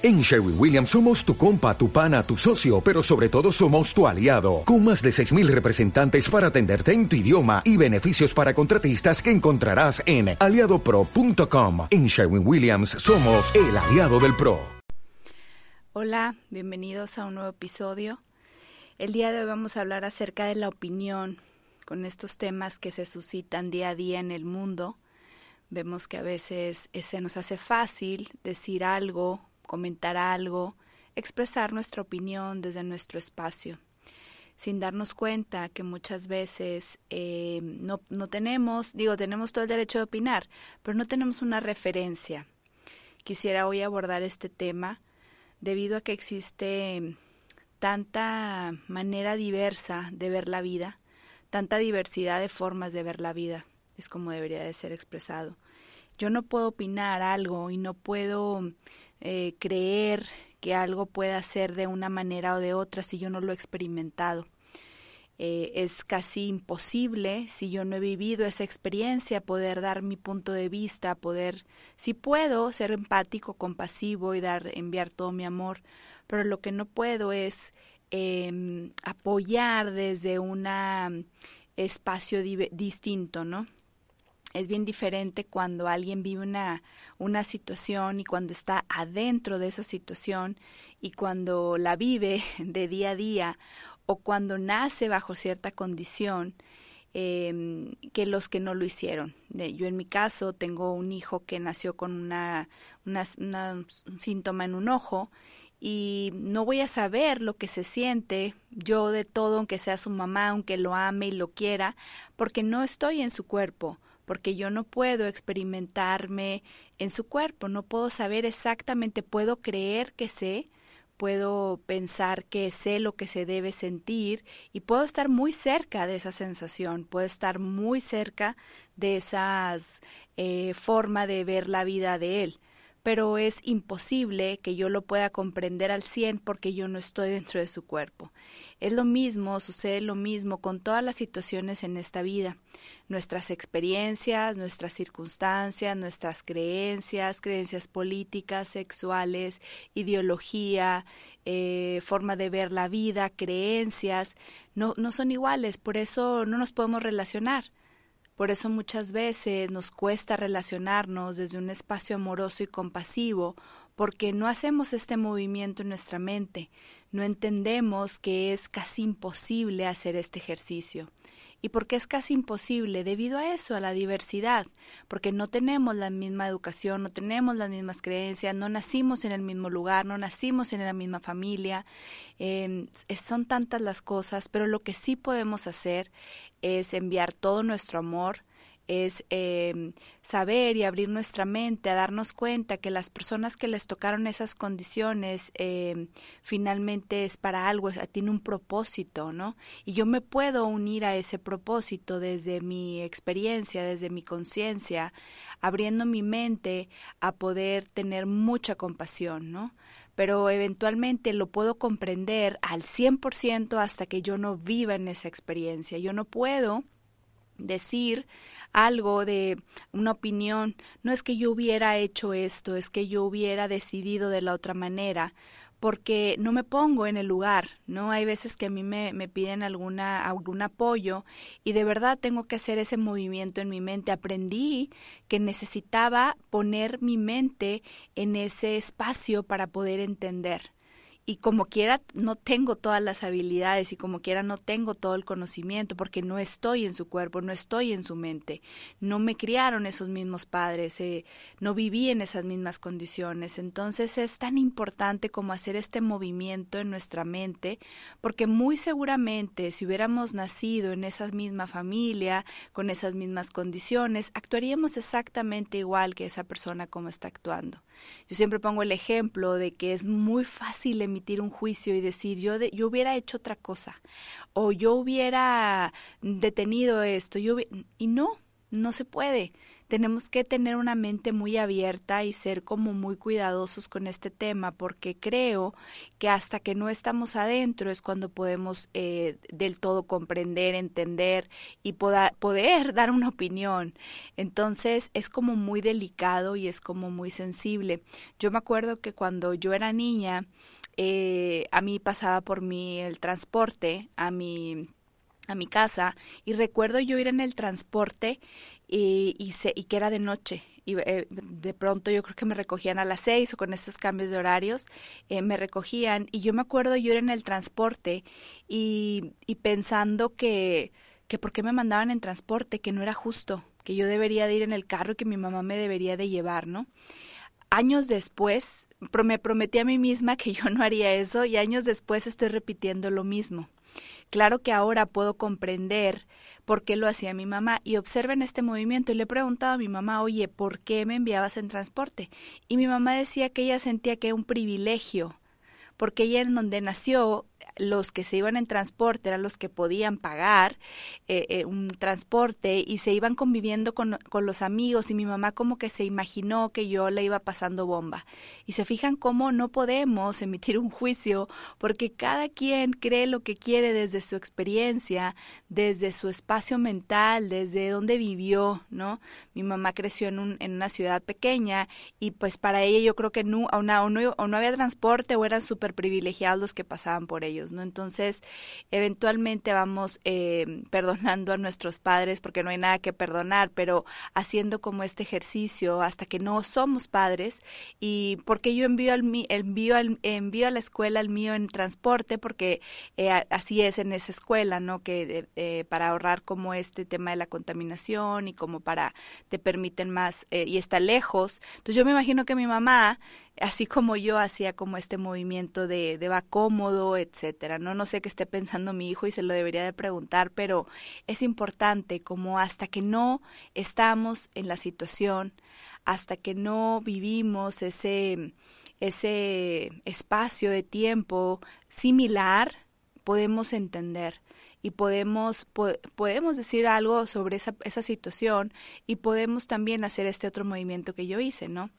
En Sherwin Williams somos tu compa, tu pana, tu socio, pero sobre todo somos tu aliado, con más de 6.000 representantes para atenderte en tu idioma y beneficios para contratistas que encontrarás en aliadopro.com. En Sherwin Williams somos el aliado del PRO. Hola, bienvenidos a un nuevo episodio. El día de hoy vamos a hablar acerca de la opinión con estos temas que se suscitan día a día en el mundo. Vemos que a veces se nos hace fácil decir algo comentar algo, expresar nuestra opinión desde nuestro espacio, sin darnos cuenta que muchas veces eh, no, no tenemos, digo, tenemos todo el derecho de opinar, pero no tenemos una referencia. Quisiera hoy abordar este tema debido a que existe tanta manera diversa de ver la vida, tanta diversidad de formas de ver la vida, es como debería de ser expresado. Yo no puedo opinar algo y no puedo eh, creer que algo pueda ser de una manera o de otra si yo no lo he experimentado. Eh, es casi imposible si yo no he vivido esa experiencia poder dar mi punto de vista, poder, si puedo, ser empático, compasivo y dar, enviar todo mi amor, pero lo que no puedo es em, apoyar desde un espacio distinto, ¿no? Es bien diferente cuando alguien vive una, una situación y cuando está adentro de esa situación y cuando la vive de día a día o cuando nace bajo cierta condición eh, que los que no lo hicieron. Yo en mi caso tengo un hijo que nació con una, una, un síntoma en un ojo y no voy a saber lo que se siente yo de todo, aunque sea su mamá, aunque lo ame y lo quiera, porque no estoy en su cuerpo porque yo no puedo experimentarme en su cuerpo, no puedo saber exactamente, puedo creer que sé, puedo pensar que sé lo que se debe sentir y puedo estar muy cerca de esa sensación, puedo estar muy cerca de esa eh, forma de ver la vida de él pero es imposible que yo lo pueda comprender al 100 porque yo no estoy dentro de su cuerpo. Es lo mismo, sucede lo mismo con todas las situaciones en esta vida. Nuestras experiencias, nuestras circunstancias, nuestras creencias, creencias políticas, sexuales, ideología, eh, forma de ver la vida, creencias, no, no son iguales, por eso no nos podemos relacionar. Por eso muchas veces nos cuesta relacionarnos desde un espacio amoroso y compasivo, porque no hacemos este movimiento en nuestra mente, no entendemos que es casi imposible hacer este ejercicio. ¿Y por qué es casi imposible? Debido a eso, a la diversidad, porque no tenemos la misma educación, no tenemos las mismas creencias, no nacimos en el mismo lugar, no nacimos en la misma familia, em, son tantas las cosas, pero lo que sí podemos hacer es enviar todo nuestro amor, es eh, saber y abrir nuestra mente a darnos cuenta que las personas que les tocaron esas condiciones eh, finalmente es para algo, tiene un propósito, ¿no? Y yo me puedo unir a ese propósito desde mi experiencia, desde mi conciencia, abriendo mi mente a poder tener mucha compasión, ¿no? Pero eventualmente lo puedo comprender al 100% hasta que yo no viva en esa experiencia. Yo no puedo decir algo de una opinión, no es que yo hubiera hecho esto, es que yo hubiera decidido de la otra manera, porque no me pongo en el lugar, ¿no? Hay veces que a mí me, me, piden alguna, algún apoyo y de verdad tengo que hacer ese movimiento en mi mente. Aprendí que necesitaba poner mi mente en ese espacio para poder entender y como quiera no tengo todas las habilidades y como quiera no tengo todo el conocimiento porque no estoy en su cuerpo, no estoy en su mente, no me criaron esos mismos padres, eh, no viví en esas mismas condiciones. Entonces es tan importante como hacer este movimiento en nuestra mente porque muy seguramente si hubiéramos nacido en esa misma familia, con esas mismas condiciones, actuaríamos exactamente igual que esa persona como está actuando. Yo siempre pongo el ejemplo de que es muy fácil emitir un juicio y decir yo, de, yo hubiera hecho otra cosa o yo hubiera detenido esto yo y no, no se puede. Tenemos que tener una mente muy abierta y ser como muy cuidadosos con este tema, porque creo que hasta que no estamos adentro es cuando podemos eh, del todo comprender, entender y poder dar una opinión. Entonces es como muy delicado y es como muy sensible. Yo me acuerdo que cuando yo era niña, eh, a mí pasaba por mí el transporte a mi a mi casa y recuerdo yo ir en el transporte y, y, y que era de noche. Y eh, de pronto yo creo que me recogían a las seis o con estos cambios de horarios, eh, me recogían y yo me acuerdo yo ir en el transporte y, y pensando que, que por qué me mandaban en transporte, que no era justo, que yo debería de ir en el carro y que mi mamá me debería de llevar, ¿no? Años después, me prometí a mí misma que yo no haría eso y años después estoy repitiendo lo mismo. Claro que ahora puedo comprender por qué lo hacía mi mamá y observen este movimiento y le he preguntado a mi mamá, oye, ¿por qué me enviabas en transporte? Y mi mamá decía que ella sentía que era un privilegio, porque ella en donde nació los que se iban en transporte eran los que podían pagar eh, eh, un transporte y se iban conviviendo con, con, los amigos y mi mamá como que se imaginó que yo le iba pasando bomba. Y se fijan cómo no podemos emitir un juicio porque cada quien cree lo que quiere desde su experiencia, desde su espacio mental, desde donde vivió, ¿no? Mi mamá creció en, un, en una ciudad pequeña y pues para ella yo creo que no, o no, o no había transporte o eran súper privilegiados los que pasaban por ¿no? Entonces, eventualmente vamos eh, perdonando a nuestros padres porque no hay nada que perdonar, pero haciendo como este ejercicio hasta que no somos padres y porque yo envío al envío al, envío a la escuela el mío en transporte porque eh, así es en esa escuela, ¿no? Que eh, para ahorrar como este tema de la contaminación y como para te permiten más y está lejos. Entonces yo me imagino que mi mamá así como yo hacía como este movimiento de, va cómodo, etcétera. No, no sé qué esté pensando mi hijo y se lo debería de preguntar, pero es importante como hasta que no estamos en la situación, hasta que no vivimos ese, ese espacio de tiempo similar, podemos entender y podemos, podemos decir algo sobre esa, esa situación y podemos también hacer este otro movimiento que yo hice, ¿no?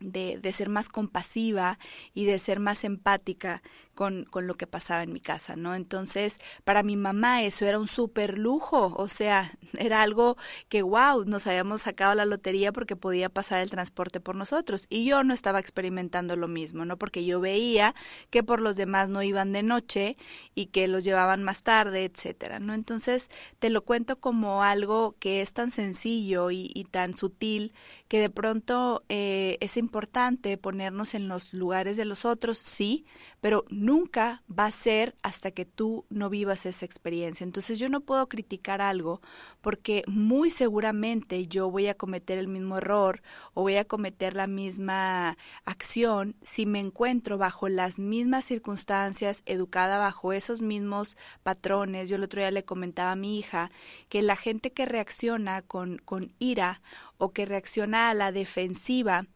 De, de, ser más compasiva y de ser más empática con, con, lo que pasaba en mi casa, ¿no? Entonces, para mi mamá eso era un súper lujo, o sea, era algo que, wow, nos habíamos sacado la lotería porque podía pasar el transporte por nosotros. Y yo no estaba experimentando lo mismo, ¿no? Porque yo veía que por los demás no iban de noche y que los llevaban más tarde, etcétera, ¿no? Entonces, te lo cuento como algo que es tan sencillo y, y tan sutil que de pronto eh, es importante ponernos en los lugares de los otros, sí, pero nunca va a ser hasta que tú no vivas esa experiencia. Entonces yo no puedo criticar algo porque muy seguramente yo voy a cometer el mismo error o voy a cometer la misma acción si me encuentro bajo las mismas circunstancias, educada bajo esos mismos patrones. Yo el otro día le comentaba a mi hija que la gente que reacciona con, con ira o que reacciona a la defensiva,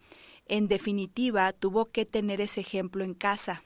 en definitiva, tuvo que tener ese ejemplo en casa.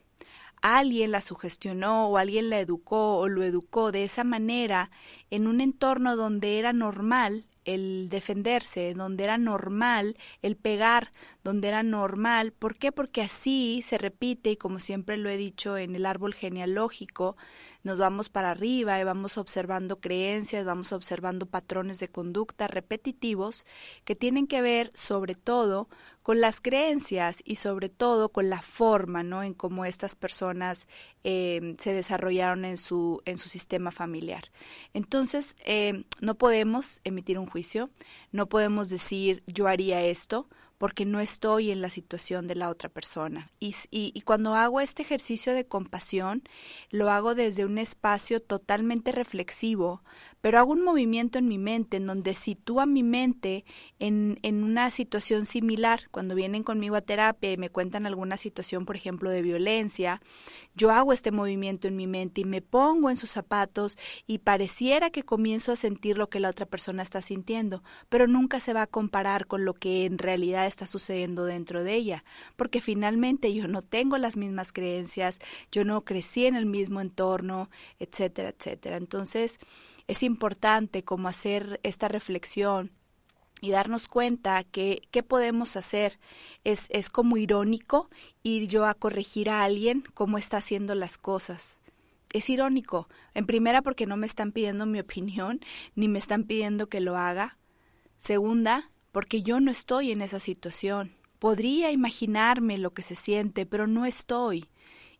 Alguien la sugestionó o alguien la educó o lo educó de esa manera en un entorno donde era normal el defenderse, donde era normal el pegar, donde era normal. ¿Por qué? Porque así se repite y como siempre lo he dicho en el árbol genealógico, nos vamos para arriba y vamos observando creencias, vamos observando patrones de conducta repetitivos que tienen que ver sobre todo con las creencias y sobre todo con la forma, ¿no? En cómo estas personas eh, se desarrollaron en su, en su sistema familiar. Entonces, eh, no podemos emitir un juicio, no podemos decir yo haría esto, porque no estoy en la situación de la otra persona. Y, cuando hago este ejercicio de compasión, lo hago desde un espacio totalmente reflexivo, pero hago un movimiento en mi mente en donde sitúa mi mente en, en una situación similar. Cuando vienen conmigo a terapia y me cuentan alguna situación, por ejemplo, de violencia, yo hago este movimiento en mi mente y me pongo en sus zapatos y pareciera que comienzo a sentir lo que la otra persona está sintiendo, pero nunca se va a comparar con lo que en realidad está sucediendo dentro de ella, porque finalmente yo no tengo las mismas creencias, yo no crecí en el mismo entorno, etcétera, etcétera. Entonces, es importante como hacer esta reflexión y darnos cuenta que qué podemos hacer. Es, es como irónico ir yo a corregir a alguien cómo está haciendo las cosas. Es irónico, en primera porque no me están pidiendo mi opinión, ni me están pidiendo que lo haga. Segunda, porque yo no estoy en esa situación. Podría imaginarme lo que se siente, pero no estoy.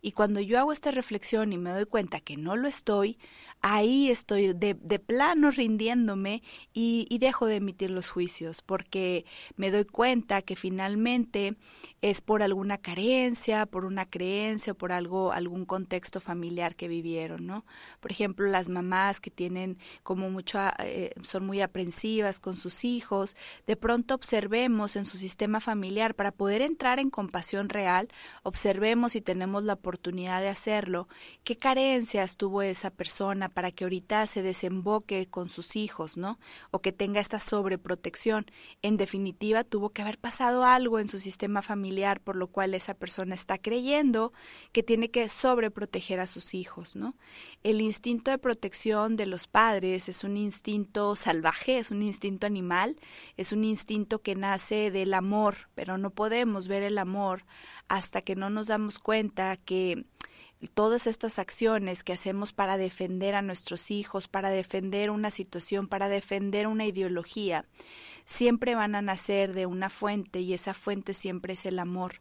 Y cuando yo hago esta reflexión y me doy cuenta que no lo estoy, ahí estoy de, plano rindiéndome y, dejo de emitir los juicios, porque me doy cuenta que finalmente es por alguna carencia, por una creencia, por algo, algún contexto familiar que vivieron, ¿no? Por ejemplo, las mamás que tienen como mucho, eh, son muy aprensivas con sus hijos, de pronto observemos en su sistema familiar para poder entrar en compasión real, observemos y tenemos la oportunidad de hacerlo, qué carencias tuvo esa persona para que ahorita se desemboque con sus hijos, ¿no? O que tenga esta sobreprotección. En definitiva, tuvo que haber pasado algo en su sistema familiar por lo cual esa persona está creyendo que tiene que sobreproteger a sus hijos, ¿no? El instinto de protección de los padres es un instinto salvaje, es un instinto animal, es un instinto que nace del amor, pero no podemos ver el amor hasta que no nos damos cuenta que todas estas acciones que hacemos para defender a nuestros hijos, para defender una situación, para defender una ideología, siempre van a nacer de una fuente y esa fuente siempre es el amor.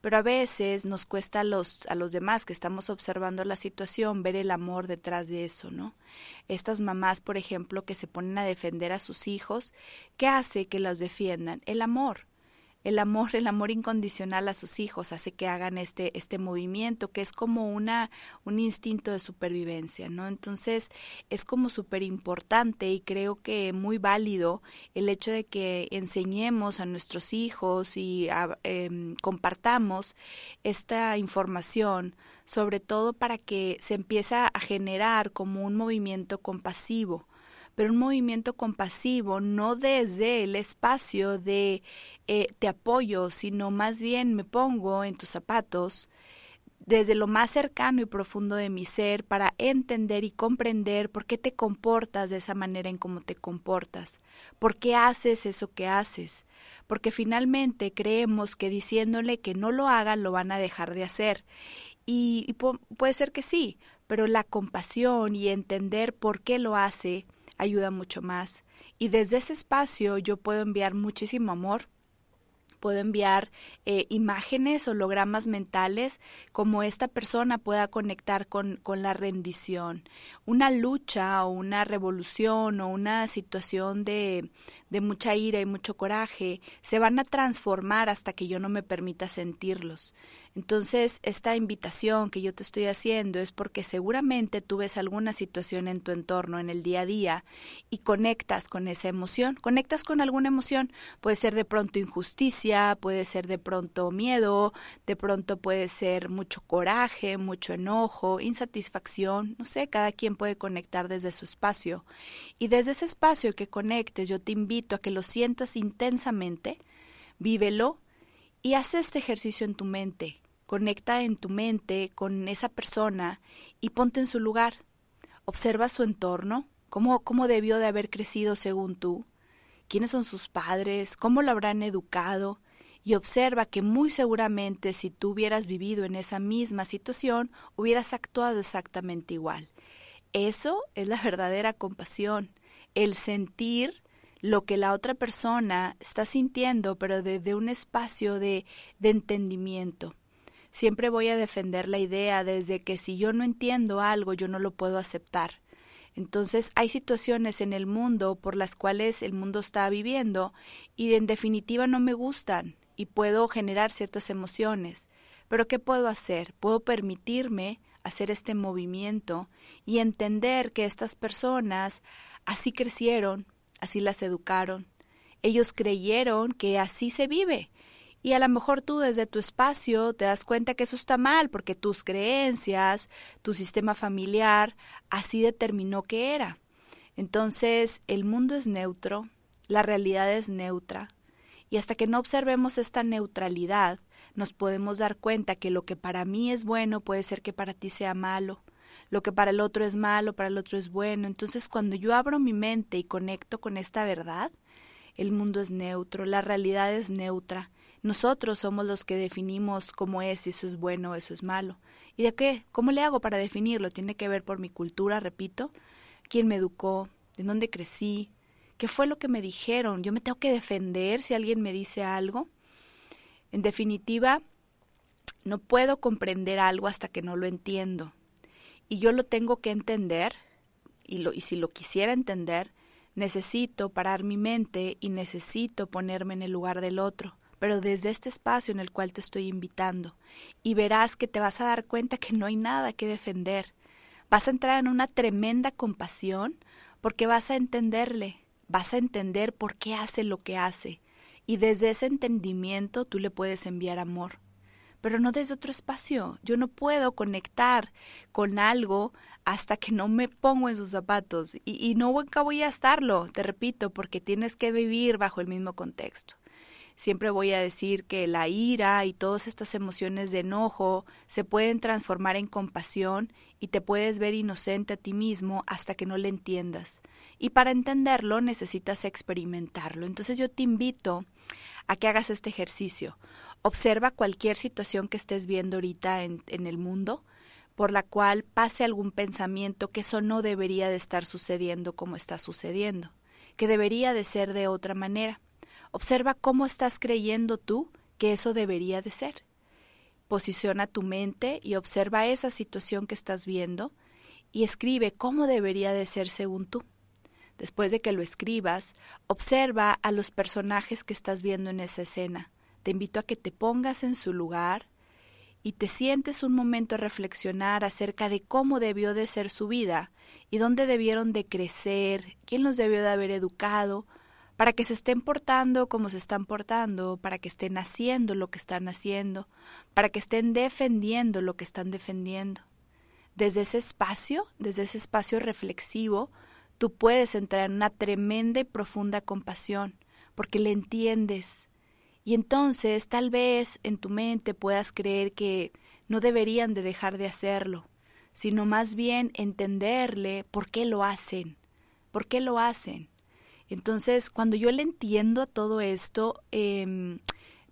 Pero a veces nos cuesta a los, a los demás que estamos observando la situación ver el amor detrás de eso, ¿no? Estas mamás, por ejemplo, que se ponen a defender a sus hijos, ¿qué hace que los defiendan? El amor el amor, el amor incondicional a sus hijos hace que hagan este, este movimiento, que es como una, un instinto de supervivencia, ¿no? Entonces, es como súper importante y creo que muy válido el hecho de que enseñemos a nuestros hijos y em, compartamos esta información, sobre todo para que se empiece a generar como un movimiento compasivo pero un movimiento compasivo no desde el espacio de eh, te apoyo, sino más bien me pongo en tus zapatos desde lo más cercano y profundo de mi ser para entender y comprender por qué te comportas de esa manera en cómo te comportas, por qué haces eso que haces, porque finalmente creemos que diciéndole que no lo hagan lo van a dejar de hacer. Y, y puede ser que sí, pero la compasión y entender por qué lo hace ayuda mucho más. Y desde ese espacio yo puedo enviar muchísimo amor, puedo enviar eh, imágenes, hologramas mentales, como esta persona pueda conectar con, con, la rendición. Una lucha o una revolución o una situación de, de mucha ira y mucho coraje se van a transformar hasta que yo no me permita sentirlos. Entonces, esta invitación que yo te estoy haciendo es porque seguramente tú ves alguna situación en tu entorno, en el día a día, y conectas con esa emoción, conectas con alguna emoción. Puede ser de pronto injusticia, puede ser de pronto miedo, de pronto puede ser mucho coraje, mucho enojo, insatisfacción, no sé, cada quien puede conectar desde su espacio. Y desde ese espacio que conectes, yo te invito a que lo sientas intensamente, vívelo y haz este ejercicio en tu mente. Conecta en tu mente con esa persona y ponte en su lugar. Observa su entorno, cómo, cómo debió de haber crecido según tú, quiénes son sus padres, cómo lo habrán educado, y observa que muy seguramente si tú hubieras vivido en esa misma situación, hubieras actuado exactamente igual. Eso es la verdadera compasión, el sentir lo que la otra persona está sintiendo, pero desde un espacio de, de entendimiento. Siempre voy a defender la idea desde que si yo no entiendo algo, yo no lo puedo aceptar. Entonces hay situaciones en el mundo por las cuales el mundo está viviendo y en definitiva no me gustan y puedo generar ciertas emociones. Pero ¿qué puedo hacer? Puedo permitirme hacer este movimiento y entender que estas personas así crecieron, así las educaron. Ellos creyeron que así se vive. Y a lo mejor tú desde tu espacio te das cuenta que eso está mal porque tus creencias, tu sistema familiar, así determinó que era. Entonces, el mundo es neutro, la realidad es neutra, y hasta que no observemos esta neutralidad, nos podemos dar cuenta que lo que para mí es bueno puede ser que para ti sea malo, lo que para el otro es malo, para el otro es bueno. Entonces, cuando yo abro mi mente y conecto con esta verdad, el mundo es neutro, la realidad es neutra. Nosotros somos los que definimos cómo es, si eso es bueno eso es malo. ¿Y de qué? ¿Cómo le hago para definirlo? Tiene que ver por mi cultura, repito, quién me educó, de dónde crecí, qué fue lo que me dijeron. Yo me tengo que defender si alguien me dice algo. En definitiva, no puedo comprender algo hasta que no lo entiendo. Y yo lo tengo que entender, y, lo, y si lo quisiera entender, necesito parar mi mente y necesito ponerme en el lugar del otro pero desde este espacio en el cual te estoy invitando, y verás que te vas a dar cuenta que no hay nada que defender. Vas a entrar en una tremenda compasión porque vas a entenderle, vas a entender por qué hace lo que hace, y desde ese entendimiento tú le puedes enviar amor. Pero no desde otro espacio. Yo no puedo conectar con algo hasta que no me pongo en sus zapatos. Y, no voy a estarlo, te repito, porque tienes que vivir bajo el mismo contexto. Siempre voy a decir que la ira y todas estas emociones de enojo se pueden transformar en compasión y te puedes ver inocente a ti mismo hasta que no le entiendas. Y para entenderlo necesitas experimentarlo. Entonces yo te invito a que hagas este ejercicio. Observa cualquier situación que estés viendo ahorita en, en el mundo por la cual pase algún pensamiento que eso no debería de estar sucediendo como está sucediendo, que debería de ser de otra manera. Observa cómo estás creyendo tú que eso debería de ser. Posiciona tu mente y observa esa situación que estás viendo y escribe cómo debería de ser según tú. Después de que lo escribas, observa a los personajes que estás viendo en esa escena. Te invito a que te pongas en su lugar y te sientes un momento a reflexionar acerca de cómo debió de ser su vida y dónde debieron de crecer, quién los debió de haber educado, para que se estén portando como se están portando, para que estén haciendo lo que están haciendo, para que estén defendiendo lo que están defendiendo. Desde ese espacio, desde ese espacio reflexivo, tú puedes entrar en una tremenda y profunda compasión, porque le entiendes. Y entonces tal vez en tu mente puedas creer que no deberían de dejar de hacerlo, sino más bien entenderle por qué lo hacen, por qué lo hacen. Entonces, cuando yo le entiendo a todo esto, em,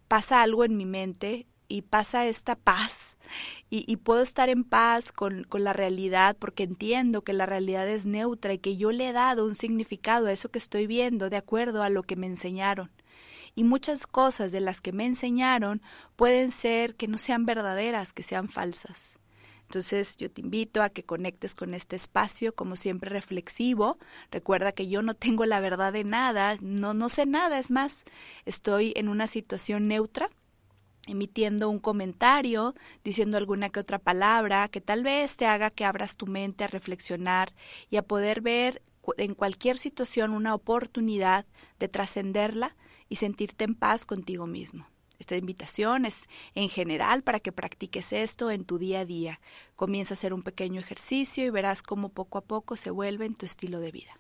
pasa algo en mi mente y pasa esta paz y, puedo estar en paz con, con, la realidad porque entiendo que la realidad es neutra y que yo le he dado un significado a eso que estoy viendo de acuerdo a lo que me enseñaron. Y muchas cosas de las que me enseñaron pueden ser que no sean verdaderas, que sean falsas. Entonces yo te invito a que conectes con este espacio, como siempre reflexivo. Recuerda que yo no tengo la verdad de nada, no, no sé nada, es más, estoy en una situación neutra emitiendo un comentario, diciendo alguna que otra palabra que tal vez te haga que abras tu mente a reflexionar y a poder ver en cualquier situación una oportunidad de trascenderla y sentirte en paz contigo mismo. Esta invitación es en general para que practiques esto en tu día a día. Comienza a hacer un pequeño ejercicio y verás cómo poco a poco se vuelve en tu estilo de vida.